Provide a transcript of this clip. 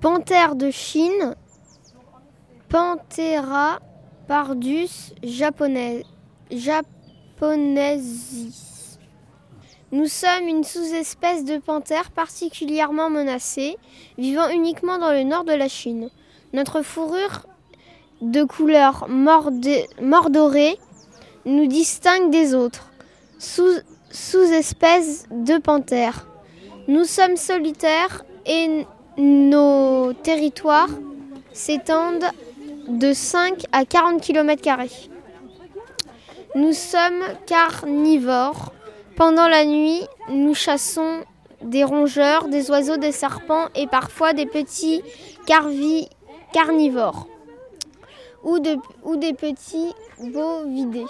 Panthère de Chine, Panthera pardus japonais, japonaisis. Nous sommes une sous-espèce de panthère particulièrement menacée, vivant uniquement dans le nord de la Chine. Notre fourrure de couleur mordorée nous distingue des autres sous-espèces de panthère. Nous sommes solitaires et nos territoires s'étendent de 5 à 40 km. Nous sommes carnivores. Pendant la nuit, nous chassons des rongeurs, des oiseaux, des serpents et parfois des petits carnivores ou, ou des petits bovidés.